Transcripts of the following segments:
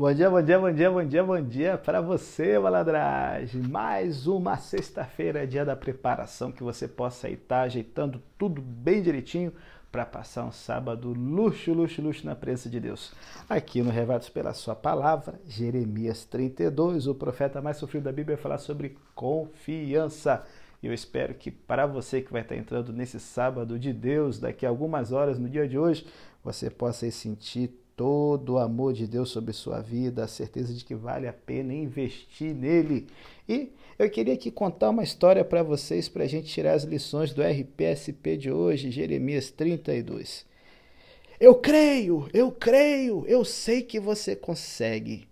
Bom dia, bom dia, bom dia, bom dia, bom dia para você, malandragem. Mais uma sexta-feira, dia da preparação, que você possa estar tá ajeitando tudo bem direitinho para passar um sábado luxo, luxo, luxo na presença de Deus. Aqui no Revados pela Sua Palavra, Jeremias 32, o profeta mais sofrido da Bíblia, vai falar sobre confiança. E eu espero que para você que vai estar entrando nesse sábado de Deus, daqui a algumas horas no dia de hoje, você possa sentir todo o amor de Deus sobre sua vida, a certeza de que vale a pena investir nele. E eu queria aqui contar uma história para vocês, para a gente tirar as lições do RPSP de hoje, Jeremias 32. Eu creio, eu creio, eu sei que você consegue.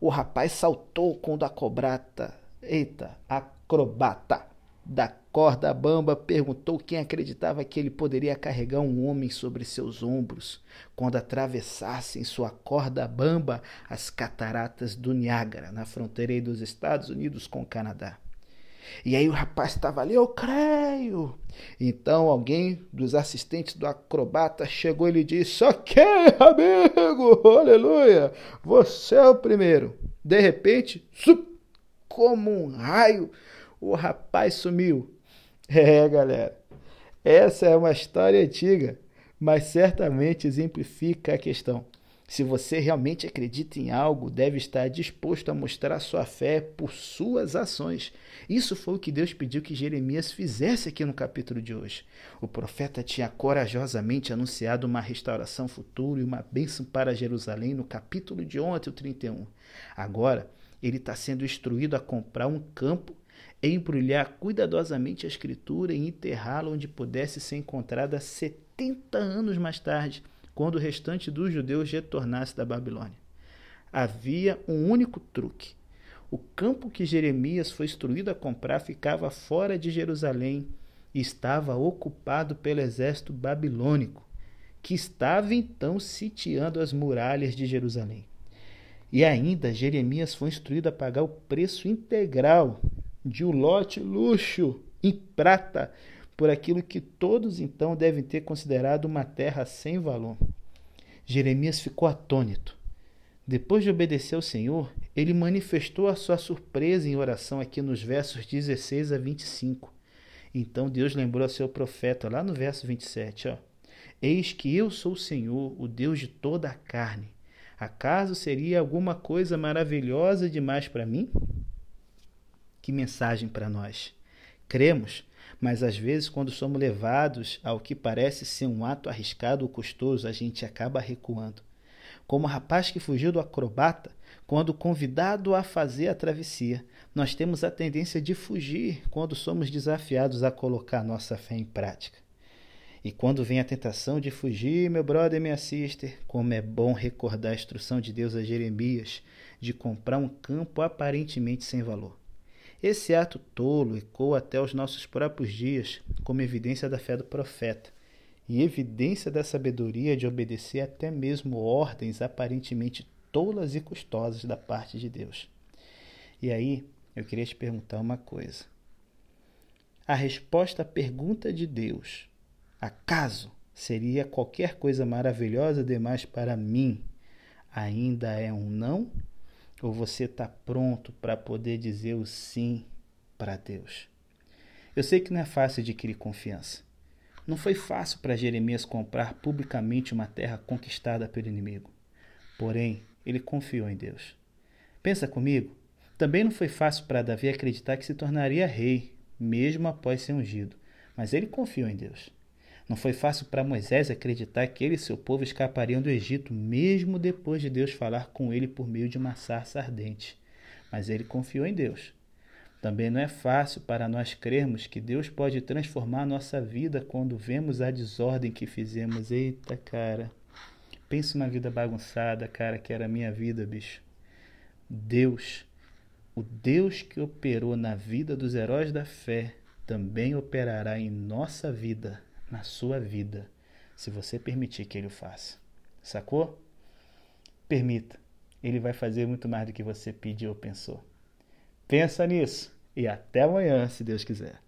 O rapaz saltou quando a cobrata, eita, acrobata da corda bamba perguntou quem acreditava que ele poderia carregar um homem sobre seus ombros quando atravessasse em sua corda bamba as cataratas do Niágara, na fronteira dos Estados Unidos com o Canadá. E aí o rapaz estava ali, eu creio. Então alguém dos assistentes do acrobata chegou e lhe disse: Ok, amigo, aleluia, você é o primeiro. De repente, como um raio, o rapaz sumiu. É, galera, essa é uma história antiga, mas certamente exemplifica a questão. Se você realmente acredita em algo, deve estar disposto a mostrar sua fé por suas ações. Isso foi o que Deus pediu que Jeremias fizesse aqui no capítulo de hoje. O profeta tinha corajosamente anunciado uma restauração futura e uma bênção para Jerusalém no capítulo de ontem, o 31. Agora, ele está sendo instruído a comprar um campo embrulhar cuidadosamente a escritura e enterrá-la onde pudesse ser encontrada 70 anos mais tarde, quando o restante dos judeus retornasse da Babilônia. Havia um único truque. O campo que Jeremias foi instruído a comprar ficava fora de Jerusalém e estava ocupado pelo exército babilônico, que estava então sitiando as muralhas de Jerusalém. E ainda Jeremias foi instruído a pagar o preço integral de um lote luxo em prata, por aquilo que todos então devem ter considerado uma terra sem valor. Jeremias ficou atônito. Depois de obedecer ao Senhor, ele manifestou a sua surpresa em oração aqui nos versos 16 a 25. Então Deus lembrou a seu profeta lá no verso 27, ó: Eis que eu sou o Senhor, o Deus de toda a carne. Acaso seria alguma coisa maravilhosa demais para mim? Que mensagem para nós! Cremos, mas às vezes, quando somos levados ao que parece ser um ato arriscado ou custoso, a gente acaba recuando. Como o rapaz que fugiu do acrobata, quando convidado a fazer a travessia, nós temos a tendência de fugir quando somos desafiados a colocar nossa fé em prática. E quando vem a tentação de fugir, meu brother e minha sister, como é bom recordar a instrução de Deus a Jeremias de comprar um campo aparentemente sem valor. Esse ato tolo ecoa até os nossos próprios dias como evidência da fé do profeta e evidência da sabedoria de obedecer até mesmo ordens aparentemente tolas e custosas da parte de Deus. E aí, eu queria te perguntar uma coisa. A resposta à pergunta de Deus, acaso seria qualquer coisa maravilhosa demais para mim, ainda é um não ou você está pronto para poder dizer o sim para Deus? Eu sei que não é fácil adquirir confiança. Não foi fácil para Jeremias comprar publicamente uma terra conquistada pelo inimigo. Porém, ele confiou em Deus. Pensa comigo, também não foi fácil para Davi acreditar que se tornaria rei, mesmo após ser ungido, mas ele confiou em Deus. Não foi fácil para Moisés acreditar que ele e seu povo escapariam do Egito, mesmo depois de Deus falar com ele por meio de uma sarça ardente. Mas ele confiou em Deus. Também não é fácil para nós crermos que Deus pode transformar a nossa vida quando vemos a desordem que fizemos. Eita, cara. Pensa uma vida bagunçada, cara, que era a minha vida, bicho. Deus, o Deus que operou na vida dos heróis da fé, também operará em nossa vida na sua vida, se você permitir que ele o faça. Sacou? Permita. Ele vai fazer muito mais do que você pediu ou pensou. Pensa nisso e até amanhã, se Deus quiser.